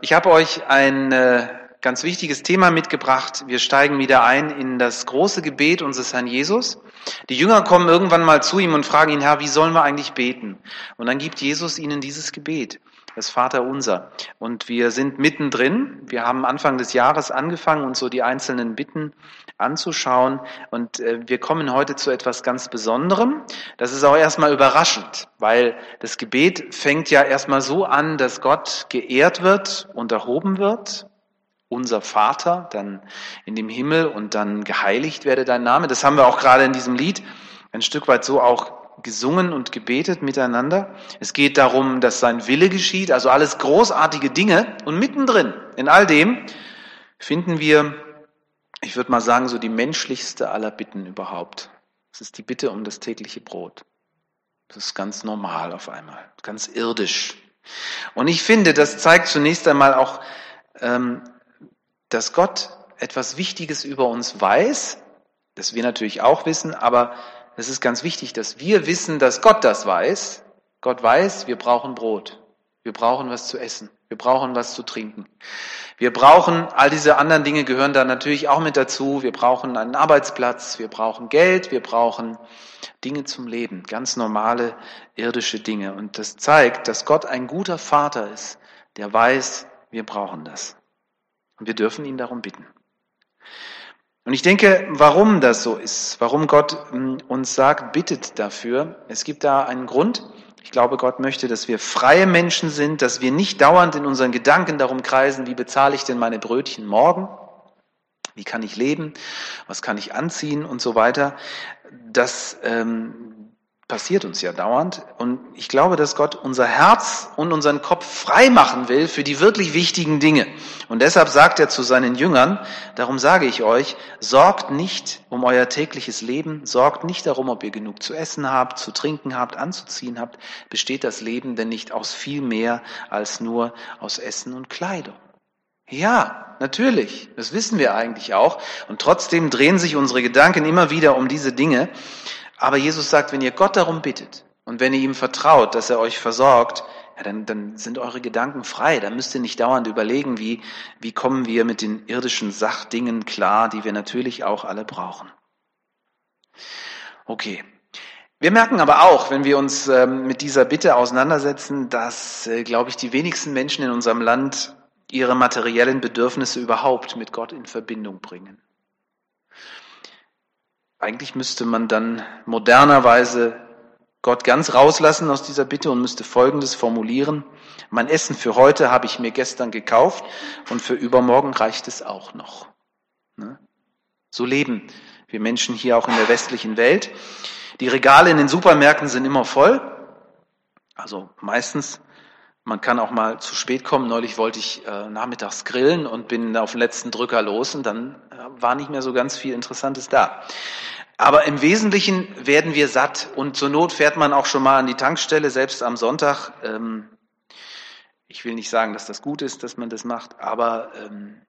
Ich habe euch ein äh, ganz wichtiges Thema mitgebracht. Wir steigen wieder ein in das große Gebet unseres Herrn Jesus. Die Jünger kommen irgendwann mal zu ihm und fragen ihn, Herr, wie sollen wir eigentlich beten? Und dann gibt Jesus ihnen dieses Gebet, das Vater unser. Und wir sind mittendrin. Wir haben Anfang des Jahres angefangen, uns so die einzelnen Bitten anzuschauen. Und äh, wir kommen heute zu etwas ganz Besonderem. Das ist auch erstmal überraschend, weil das Gebet fängt ja erstmal so an, dass Gott geehrt wird und erhoben wird unser Vater, dann in dem Himmel und dann geheiligt werde dein Name. Das haben wir auch gerade in diesem Lied ein Stück weit so auch gesungen und gebetet miteinander. Es geht darum, dass sein Wille geschieht, also alles großartige Dinge. Und mittendrin in all dem finden wir, ich würde mal sagen, so die menschlichste aller Bitten überhaupt. Das ist die Bitte um das tägliche Brot. Das ist ganz normal auf einmal, ganz irdisch. Und ich finde, das zeigt zunächst einmal auch ähm, dass Gott etwas Wichtiges über uns weiß, das wir natürlich auch wissen, aber es ist ganz wichtig, dass wir wissen, dass Gott das weiß. Gott weiß, wir brauchen Brot. Wir brauchen was zu essen. Wir brauchen was zu trinken. Wir brauchen, all diese anderen Dinge gehören da natürlich auch mit dazu. Wir brauchen einen Arbeitsplatz. Wir brauchen Geld. Wir brauchen Dinge zum Leben. Ganz normale irdische Dinge. Und das zeigt, dass Gott ein guter Vater ist, der weiß, wir brauchen das. Und wir dürfen ihn darum bitten. Und ich denke, warum das so ist, warum Gott hm, uns sagt, bittet dafür, es gibt da einen Grund. Ich glaube, Gott möchte, dass wir freie Menschen sind, dass wir nicht dauernd in unseren Gedanken darum kreisen, wie bezahle ich denn meine Brötchen morgen? Wie kann ich leben? Was kann ich anziehen und so weiter? Das ähm, passiert uns ja dauernd. Und ich glaube, dass Gott unser Herz und unseren Kopf frei machen will für die wirklich wichtigen Dinge. Und deshalb sagt er zu seinen Jüngern, darum sage ich euch, sorgt nicht um euer tägliches Leben, sorgt nicht darum, ob ihr genug zu essen habt, zu trinken habt, anzuziehen habt. Besteht das Leben denn nicht aus viel mehr als nur aus Essen und Kleidung? Ja, natürlich. Das wissen wir eigentlich auch. Und trotzdem drehen sich unsere Gedanken immer wieder um diese Dinge. Aber Jesus sagt, wenn ihr Gott darum bittet und wenn ihr ihm vertraut, dass er euch versorgt, ja, dann, dann sind eure Gedanken frei. Dann müsst ihr nicht dauernd überlegen, wie, wie kommen wir mit den irdischen Sachdingen klar, die wir natürlich auch alle brauchen. Okay. Wir merken aber auch, wenn wir uns ähm, mit dieser Bitte auseinandersetzen, dass, äh, glaube ich, die wenigsten Menschen in unserem Land ihre materiellen Bedürfnisse überhaupt mit Gott in Verbindung bringen. Eigentlich müsste man dann modernerweise Gott ganz rauslassen aus dieser Bitte und müsste Folgendes formulieren. Mein Essen für heute habe ich mir gestern gekauft und für übermorgen reicht es auch noch. Ne? So leben wir Menschen hier auch in der westlichen Welt. Die Regale in den Supermärkten sind immer voll. Also meistens. Man kann auch mal zu spät kommen. Neulich wollte ich äh, nachmittags grillen und bin auf den letzten Drücker los und dann äh, war nicht mehr so ganz viel Interessantes da. Aber im Wesentlichen werden wir satt und zur Not fährt man auch schon mal an die Tankstelle, selbst am Sonntag. Ähm, ich will nicht sagen, dass das gut ist, dass man das macht, aber ähm,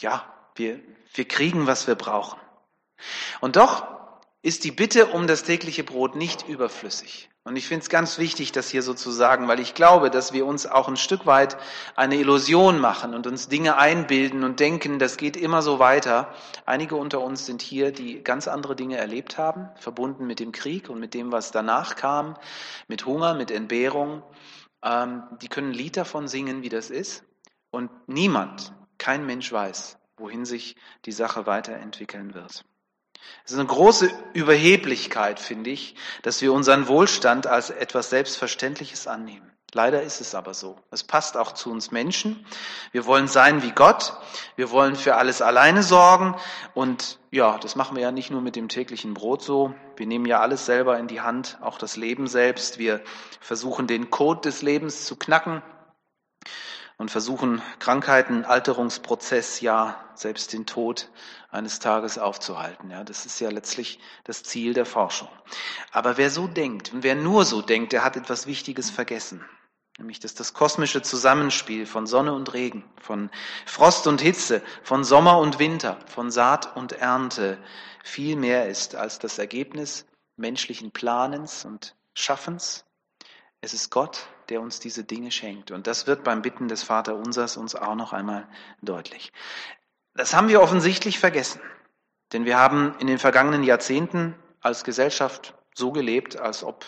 ja, wir, wir kriegen, was wir brauchen. Und doch ist die Bitte um das tägliche Brot nicht überflüssig. Und ich finde es ganz wichtig, das hier so zu sagen, weil ich glaube, dass wir uns auch ein Stück weit eine Illusion machen und uns Dinge einbilden und denken, das geht immer so weiter. Einige unter uns sind hier, die ganz andere Dinge erlebt haben, verbunden mit dem Krieg und mit dem, was danach kam, mit Hunger, mit Entbehrung. Ähm, die können ein Lied davon singen, wie das ist. Und niemand, kein Mensch weiß, wohin sich die Sache weiterentwickeln wird. Es ist eine große Überheblichkeit, finde ich, dass wir unseren Wohlstand als etwas Selbstverständliches annehmen. Leider ist es aber so. Es passt auch zu uns Menschen. Wir wollen sein wie Gott. Wir wollen für alles alleine sorgen. Und ja, das machen wir ja nicht nur mit dem täglichen Brot so. Wir nehmen ja alles selber in die Hand, auch das Leben selbst. Wir versuchen den Code des Lebens zu knacken und versuchen Krankheiten, Alterungsprozess, ja, selbst den Tod eines Tages aufzuhalten. Ja, das ist ja letztlich das Ziel der Forschung. Aber wer so denkt und wer nur so denkt, der hat etwas Wichtiges vergessen. Nämlich, dass das kosmische Zusammenspiel von Sonne und Regen, von Frost und Hitze, von Sommer und Winter, von Saat und Ernte viel mehr ist als das Ergebnis menschlichen Planens und Schaffens. Es ist Gott, der uns diese Dinge schenkt. Und das wird beim Bitten des Vater Unsers uns auch noch einmal deutlich. Das haben wir offensichtlich vergessen. Denn wir haben in den vergangenen Jahrzehnten als Gesellschaft so gelebt, als ob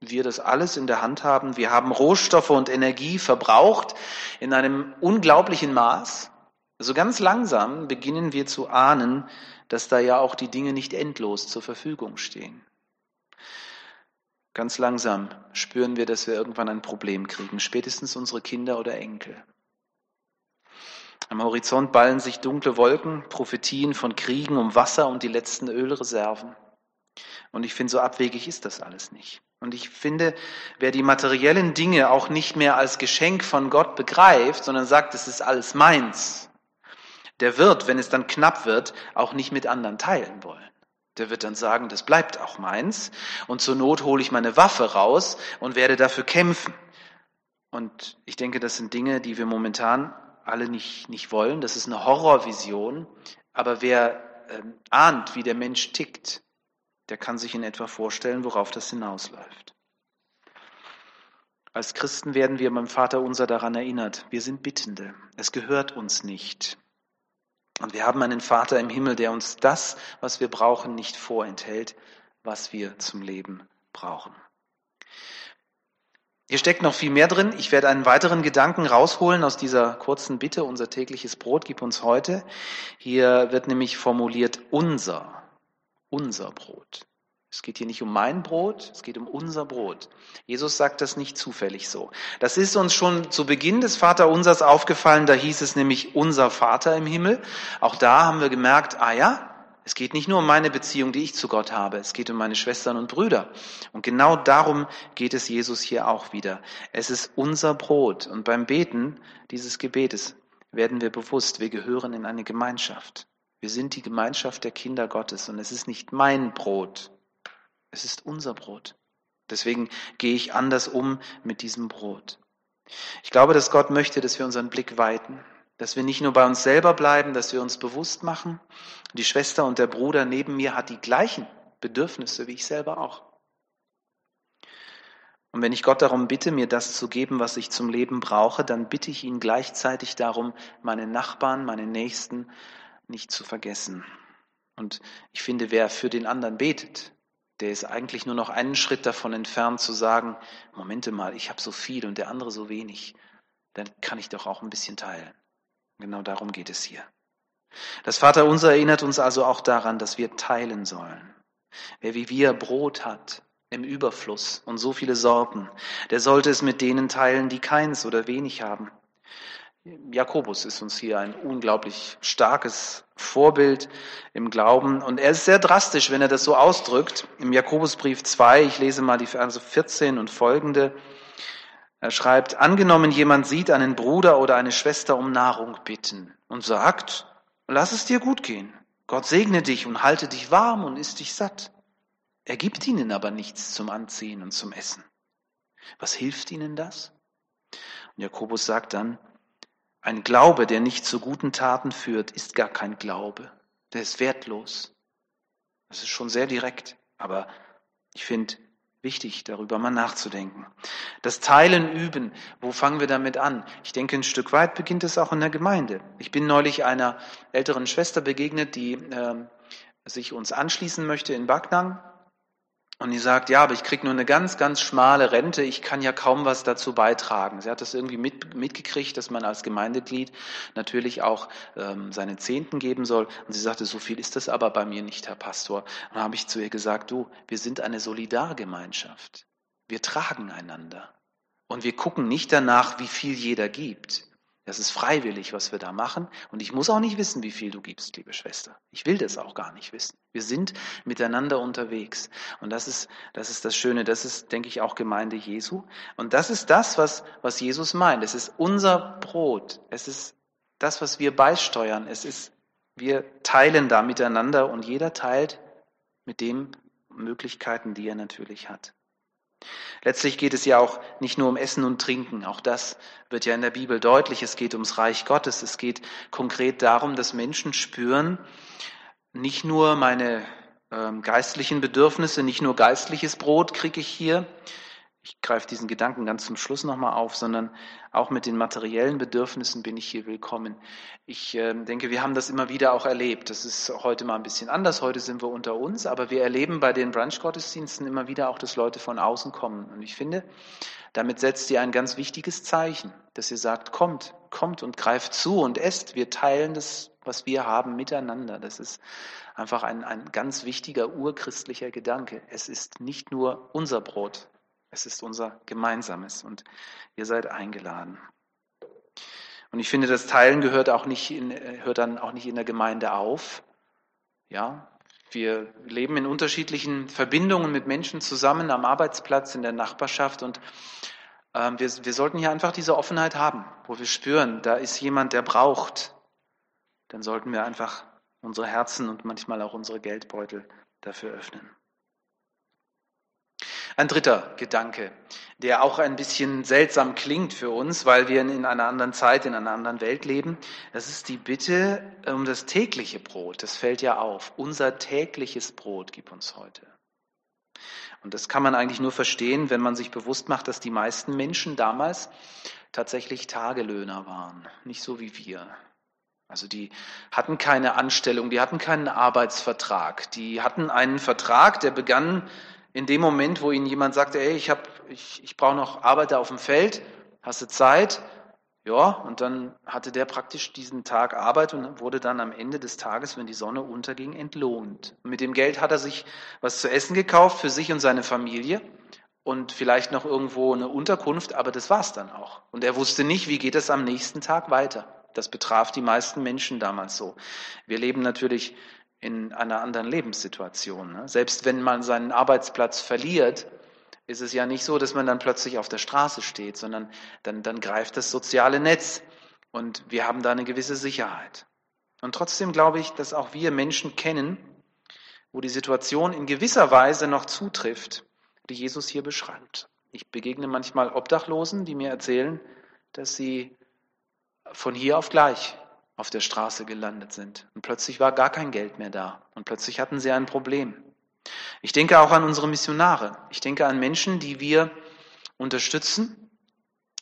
wir das alles in der Hand haben. Wir haben Rohstoffe und Energie verbraucht in einem unglaublichen Maß. Also ganz langsam beginnen wir zu ahnen, dass da ja auch die Dinge nicht endlos zur Verfügung stehen. Ganz langsam spüren wir, dass wir irgendwann ein Problem kriegen, spätestens unsere Kinder oder Enkel. Am Horizont ballen sich dunkle Wolken, Prophetien von Kriegen um Wasser und die letzten Ölreserven. Und ich finde, so abwegig ist das alles nicht. Und ich finde, wer die materiellen Dinge auch nicht mehr als Geschenk von Gott begreift, sondern sagt, es ist alles meins, der wird, wenn es dann knapp wird, auch nicht mit anderen teilen wollen. Der wird dann sagen, das bleibt auch meins und zur Not hole ich meine Waffe raus und werde dafür kämpfen. Und ich denke, das sind Dinge, die wir momentan alle nicht, nicht wollen. Das ist eine Horrorvision. Aber wer äh, ahnt, wie der Mensch tickt, der kann sich in etwa vorstellen, worauf das hinausläuft. Als Christen werden wir beim Vater unser daran erinnert, wir sind Bittende. Es gehört uns nicht. Und wir haben einen Vater im Himmel, der uns das, was wir brauchen, nicht vorenthält, was wir zum Leben brauchen. Hier steckt noch viel mehr drin. Ich werde einen weiteren Gedanken rausholen aus dieser kurzen Bitte, unser tägliches Brot gib uns heute. Hier wird nämlich formuliert unser, unser Brot. Es geht hier nicht um mein Brot, es geht um unser Brot. Jesus sagt das nicht zufällig so. Das ist uns schon zu Beginn des Vaterunsers aufgefallen, da hieß es nämlich unser Vater im Himmel. Auch da haben wir gemerkt, ah ja, es geht nicht nur um meine Beziehung, die ich zu Gott habe, es geht um meine Schwestern und Brüder. Und genau darum geht es Jesus hier auch wieder. Es ist unser Brot. Und beim Beten dieses Gebetes werden wir bewusst, wir gehören in eine Gemeinschaft. Wir sind die Gemeinschaft der Kinder Gottes und es ist nicht mein Brot, es ist unser Brot. Deswegen gehe ich anders um mit diesem Brot. Ich glaube, dass Gott möchte, dass wir unseren Blick weiten, dass wir nicht nur bei uns selber bleiben, dass wir uns bewusst machen, die Schwester und der Bruder neben mir hat die gleichen Bedürfnisse wie ich selber auch. Und wenn ich Gott darum bitte, mir das zu geben, was ich zum Leben brauche, dann bitte ich ihn gleichzeitig darum, meine Nachbarn, meine Nächsten nicht zu vergessen. Und ich finde, wer für den anderen betet, der ist eigentlich nur noch einen Schritt davon entfernt zu sagen, Momente mal, ich habe so viel und der andere so wenig, dann kann ich doch auch ein bisschen teilen. Genau darum geht es hier. Das Vaterunser erinnert uns also auch daran, dass wir teilen sollen. Wer wie wir Brot hat im Überfluss und so viele Sorten, der sollte es mit denen teilen, die keins oder wenig haben. Jakobus ist uns hier ein unglaublich starkes Vorbild im Glauben. Und er ist sehr drastisch, wenn er das so ausdrückt. Im Jakobusbrief 2, ich lese mal die Verse 14 und folgende. Er schreibt, angenommen jemand sieht einen Bruder oder eine Schwester um Nahrung bitten und sagt, lass es dir gut gehen. Gott segne dich und halte dich warm und isst dich satt. Er gibt ihnen aber nichts zum Anziehen und zum Essen. Was hilft ihnen das? Und Jakobus sagt dann, ein Glaube, der nicht zu guten Taten führt, ist gar kein Glaube. Der ist wertlos. Das ist schon sehr direkt, aber ich finde wichtig, darüber mal nachzudenken. Das Teilen üben, wo fangen wir damit an? Ich denke, ein Stück weit beginnt es auch in der Gemeinde. Ich bin neulich einer älteren Schwester begegnet, die äh, sich uns anschließen möchte in Backnang und die sagt, ja, aber ich krieg nur eine ganz, ganz schmale Rente, ich kann ja kaum was dazu beitragen. Sie hat das irgendwie mit, mitgekriegt, dass man als Gemeindeglied natürlich auch ähm, seine Zehnten geben soll. Und sie sagte, so viel ist das aber bei mir nicht, Herr Pastor. Und dann habe ich zu ihr gesagt, du, wir sind eine Solidargemeinschaft. Wir tragen einander. Und wir gucken nicht danach, wie viel jeder gibt. Das ist freiwillig, was wir da machen. Und ich muss auch nicht wissen, wie viel du gibst, liebe Schwester. Ich will das auch gar nicht wissen. Wir sind miteinander unterwegs. Und das ist, das ist das Schöne. Das ist, denke ich, auch Gemeinde Jesu. Und das ist das, was, was Jesus meint. Es ist unser Brot. Es ist das, was wir beisteuern. Es ist, wir teilen da miteinander und jeder teilt mit den Möglichkeiten, die er natürlich hat. Letztlich geht es ja auch nicht nur um Essen und Trinken. Auch das wird ja in der Bibel deutlich. Es geht ums Reich Gottes. Es geht konkret darum, dass Menschen spüren, nicht nur meine ähm, geistlichen Bedürfnisse, nicht nur geistliches Brot kriege ich hier ich greife diesen Gedanken ganz zum Schluss nochmal auf, sondern auch mit den materiellen Bedürfnissen bin ich hier willkommen. Ich äh, denke, wir haben das immer wieder auch erlebt. Das ist heute mal ein bisschen anders. Heute sind wir unter uns, aber wir erleben bei den Brunch-Gottesdiensten immer wieder auch, dass Leute von außen kommen. Und ich finde, damit setzt ihr ein ganz wichtiges Zeichen, dass ihr sagt, kommt, kommt und greift zu und esst. Wir teilen das, was wir haben, miteinander. Das ist einfach ein, ein ganz wichtiger urchristlicher Gedanke. Es ist nicht nur unser Brot, es ist unser gemeinsames und ihr seid eingeladen. Und ich finde, das Teilen gehört auch nicht in, hört dann auch nicht in der Gemeinde auf. Ja, wir leben in unterschiedlichen Verbindungen mit Menschen zusammen am Arbeitsplatz, in der Nachbarschaft und ähm, wir, wir sollten hier einfach diese Offenheit haben, wo wir spüren, da ist jemand, der braucht. Dann sollten wir einfach unsere Herzen und manchmal auch unsere Geldbeutel dafür öffnen. Ein dritter Gedanke, der auch ein bisschen seltsam klingt für uns, weil wir in einer anderen Zeit, in einer anderen Welt leben, das ist die Bitte um das tägliche Brot. Das fällt ja auf. Unser tägliches Brot gib uns heute. Und das kann man eigentlich nur verstehen, wenn man sich bewusst macht, dass die meisten Menschen damals tatsächlich Tagelöhner waren, nicht so wie wir. Also die hatten keine Anstellung, die hatten keinen Arbeitsvertrag, die hatten einen Vertrag, der begann in dem Moment, wo ihnen jemand sagte, ey, ich, hab, ich, ich brauche noch Arbeiter auf dem Feld, hast du Zeit? Ja, und dann hatte der praktisch diesen Tag Arbeit und wurde dann am Ende des Tages, wenn die Sonne unterging, entlohnt. Und mit dem Geld hat er sich was zu essen gekauft für sich und seine Familie und vielleicht noch irgendwo eine Unterkunft, aber das war's dann auch. Und er wusste nicht, wie geht es am nächsten Tag weiter. Das betraf die meisten Menschen damals so. Wir leben natürlich in einer anderen Lebenssituation. Ne? Selbst wenn man seinen Arbeitsplatz verliert, ist es ja nicht so, dass man dann plötzlich auf der Straße steht, sondern dann, dann greift das soziale Netz und wir haben da eine gewisse Sicherheit. Und trotzdem glaube ich, dass auch wir Menschen kennen, wo die Situation in gewisser Weise noch zutrifft, die Jesus hier beschreibt. Ich begegne manchmal Obdachlosen, die mir erzählen, dass sie von hier auf gleich auf der Straße gelandet sind. Und plötzlich war gar kein Geld mehr da. Und plötzlich hatten sie ein Problem. Ich denke auch an unsere Missionare. Ich denke an Menschen, die wir unterstützen,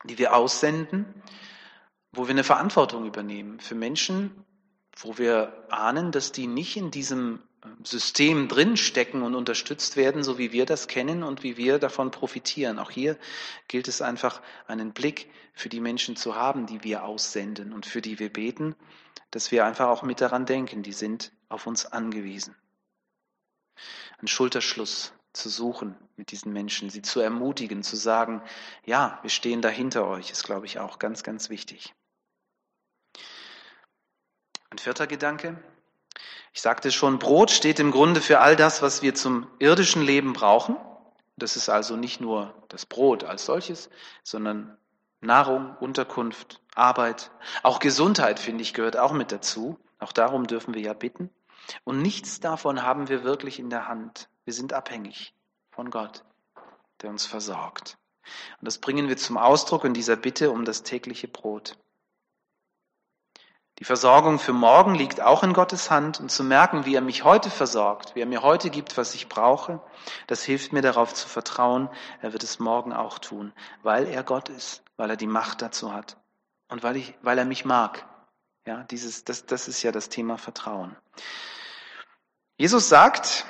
die wir aussenden, wo wir eine Verantwortung übernehmen für Menschen, wo wir ahnen, dass die nicht in diesem System drinstecken und unterstützt werden, so wie wir das kennen und wie wir davon profitieren. Auch hier gilt es einfach, einen Blick für die Menschen zu haben, die wir aussenden und für die wir beten, dass wir einfach auch mit daran denken, die sind auf uns angewiesen. Einen Schulterschluss zu suchen mit diesen Menschen, sie zu ermutigen, zu sagen, ja, wir stehen dahinter euch, ist, glaube ich, auch ganz, ganz wichtig. Ein vierter Gedanke, ich sagte schon, Brot steht im Grunde für all das, was wir zum irdischen Leben brauchen. Das ist also nicht nur das Brot als solches, sondern Nahrung, Unterkunft, Arbeit. Auch Gesundheit, finde ich, gehört auch mit dazu. Auch darum dürfen wir ja bitten. Und nichts davon haben wir wirklich in der Hand. Wir sind abhängig von Gott, der uns versorgt. Und das bringen wir zum Ausdruck in dieser Bitte um das tägliche Brot. Die Versorgung für morgen liegt auch in Gottes Hand und zu merken, wie er mich heute versorgt, wie er mir heute gibt, was ich brauche, das hilft mir darauf zu vertrauen, er wird es morgen auch tun, weil er Gott ist, weil er die Macht dazu hat und weil, ich, weil er mich mag. Ja, dieses, das, das ist ja das Thema Vertrauen. Jesus sagt,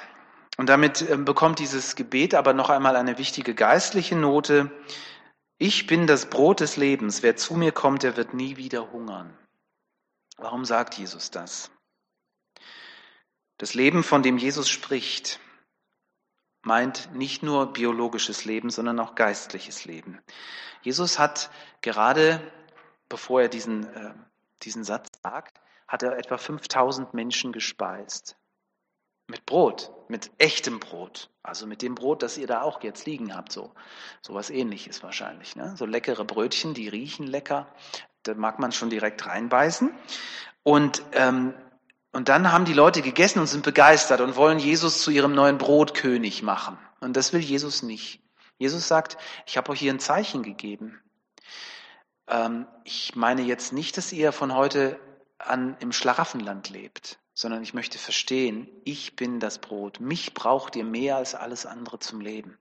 und damit ähm, bekommt dieses Gebet aber noch einmal eine wichtige geistliche Note, ich bin das Brot des Lebens, wer zu mir kommt, der wird nie wieder hungern. Warum sagt Jesus das? Das Leben, von dem Jesus spricht, meint nicht nur biologisches Leben, sondern auch geistliches Leben. Jesus hat gerade, bevor er diesen, äh, diesen Satz sagt, hat er etwa 5000 Menschen gespeist. Mit Brot, mit echtem Brot. Also mit dem Brot, das ihr da auch jetzt liegen habt. So, so was ähnliches wahrscheinlich. Ne? So leckere Brötchen, die riechen lecker. Da mag man schon direkt reinbeißen. Und, ähm, und dann haben die Leute gegessen und sind begeistert und wollen Jesus zu ihrem neuen Brotkönig machen. Und das will Jesus nicht. Jesus sagt, ich habe euch hier ein Zeichen gegeben. Ähm, ich meine jetzt nicht, dass ihr von heute an im Schlaraffenland lebt, sondern ich möchte verstehen, ich bin das Brot. Mich braucht ihr mehr als alles andere zum Leben.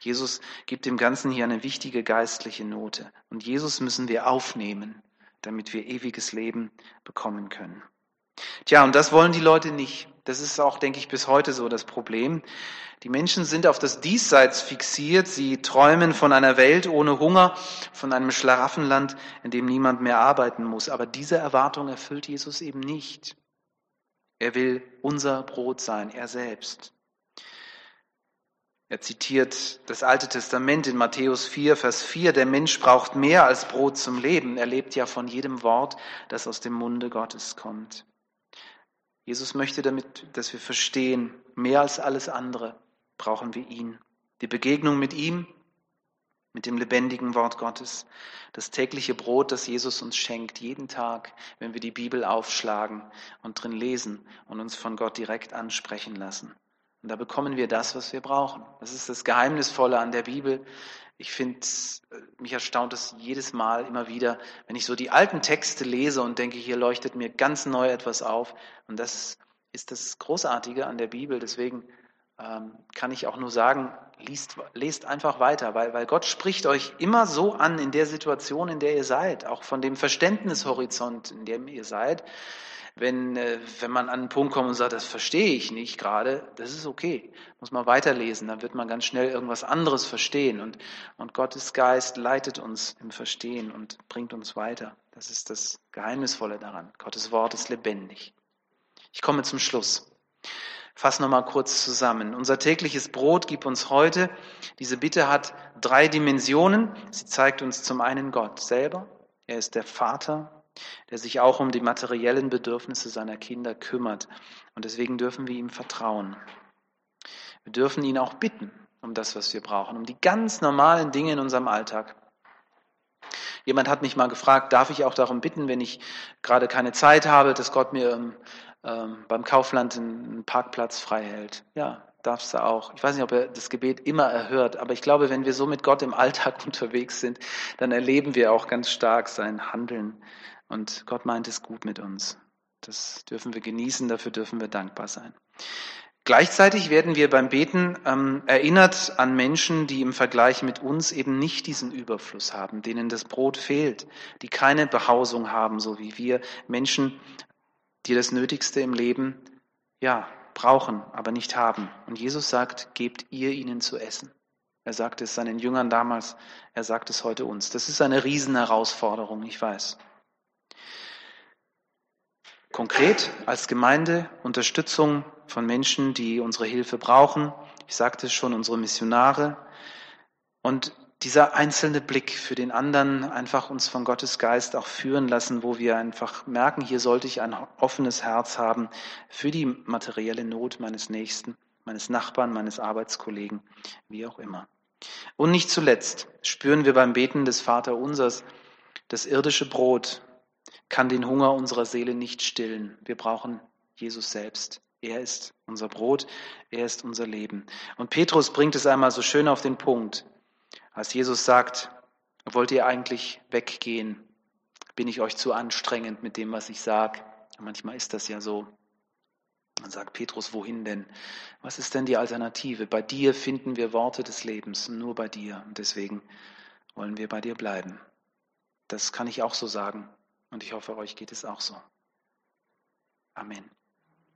Jesus gibt dem Ganzen hier eine wichtige geistliche Note. Und Jesus müssen wir aufnehmen, damit wir ewiges Leben bekommen können. Tja, und das wollen die Leute nicht. Das ist auch, denke ich, bis heute so das Problem. Die Menschen sind auf das Diesseits fixiert. Sie träumen von einer Welt ohne Hunger, von einem Schlaraffenland, in dem niemand mehr arbeiten muss. Aber diese Erwartung erfüllt Jesus eben nicht. Er will unser Brot sein, er selbst. Er zitiert das Alte Testament in Matthäus 4, Vers 4. Der Mensch braucht mehr als Brot zum Leben. Er lebt ja von jedem Wort, das aus dem Munde Gottes kommt. Jesus möchte damit, dass wir verstehen, mehr als alles andere brauchen wir ihn. Die Begegnung mit ihm, mit dem lebendigen Wort Gottes, das tägliche Brot, das Jesus uns schenkt, jeden Tag, wenn wir die Bibel aufschlagen und drin lesen und uns von Gott direkt ansprechen lassen. Und da bekommen wir das, was wir brauchen. Das ist das Geheimnisvolle an der Bibel. Ich finde, mich erstaunt es jedes Mal immer wieder, wenn ich so die alten Texte lese und denke, hier leuchtet mir ganz neu etwas auf. Und das ist das Großartige an der Bibel. Deswegen kann ich auch nur sagen, liest, lest einfach weiter, weil, weil Gott spricht euch immer so an in der Situation, in der ihr seid, auch von dem Verständnishorizont, in dem ihr seid. Wenn, äh, wenn man an einen Punkt kommt und sagt, das verstehe ich nicht gerade, das ist okay. Muss man weiterlesen, dann wird man ganz schnell irgendwas anderes verstehen. Und, und Gottes Geist leitet uns im Verstehen und bringt uns weiter. Das ist das Geheimnisvolle daran. Gottes Wort ist lebendig. Ich komme zum Schluss. Fass nochmal kurz zusammen. Unser tägliches Brot gib uns heute. Diese Bitte hat drei Dimensionen. Sie zeigt uns zum einen Gott selber. Er ist der Vater der sich auch um die materiellen Bedürfnisse seiner Kinder kümmert. Und deswegen dürfen wir ihm vertrauen. Wir dürfen ihn auch bitten um das, was wir brauchen, um die ganz normalen Dinge in unserem Alltag. Jemand hat mich mal gefragt, darf ich auch darum bitten, wenn ich gerade keine Zeit habe, dass Gott mir ähm, beim Kaufland einen Parkplatz frei hält? Ja, darfst du auch. Ich weiß nicht, ob er das Gebet immer erhört, aber ich glaube, wenn wir so mit Gott im Alltag unterwegs sind, dann erleben wir auch ganz stark sein Handeln und Gott meint es gut mit uns. Das dürfen wir genießen, dafür dürfen wir dankbar sein. Gleichzeitig werden wir beim Beten ähm, erinnert an Menschen, die im Vergleich mit uns eben nicht diesen Überfluss haben, denen das Brot fehlt, die keine Behausung haben, so wie wir Menschen, die das Nötigste im Leben ja brauchen, aber nicht haben. Und Jesus sagt, gebt ihr ihnen zu essen. Er sagt es seinen Jüngern damals, er sagt es heute uns. Das ist eine Riesenherausforderung, ich weiß. Konkret als Gemeinde Unterstützung von Menschen, die unsere Hilfe brauchen. Ich sagte es schon, unsere Missionare. Und dieser einzelne Blick für den anderen einfach uns von Gottes Geist auch führen lassen, wo wir einfach merken, hier sollte ich ein offenes Herz haben für die materielle Not meines Nächsten, meines Nachbarn, meines Arbeitskollegen, wie auch immer. Und nicht zuletzt spüren wir beim Beten des Vaterunsers das irdische Brot, kann den Hunger unserer Seele nicht stillen. Wir brauchen Jesus selbst. Er ist unser Brot, er ist unser Leben. Und Petrus bringt es einmal so schön auf den Punkt, als Jesus sagt, wollt ihr eigentlich weggehen? Bin ich euch zu anstrengend mit dem, was ich sage? Manchmal ist das ja so. Dann sagt Petrus, wohin denn? Was ist denn die Alternative? Bei dir finden wir Worte des Lebens, nur bei dir. Und deswegen wollen wir bei dir bleiben. Das kann ich auch so sagen. Und ich hoffe, euch geht es auch so. Amen.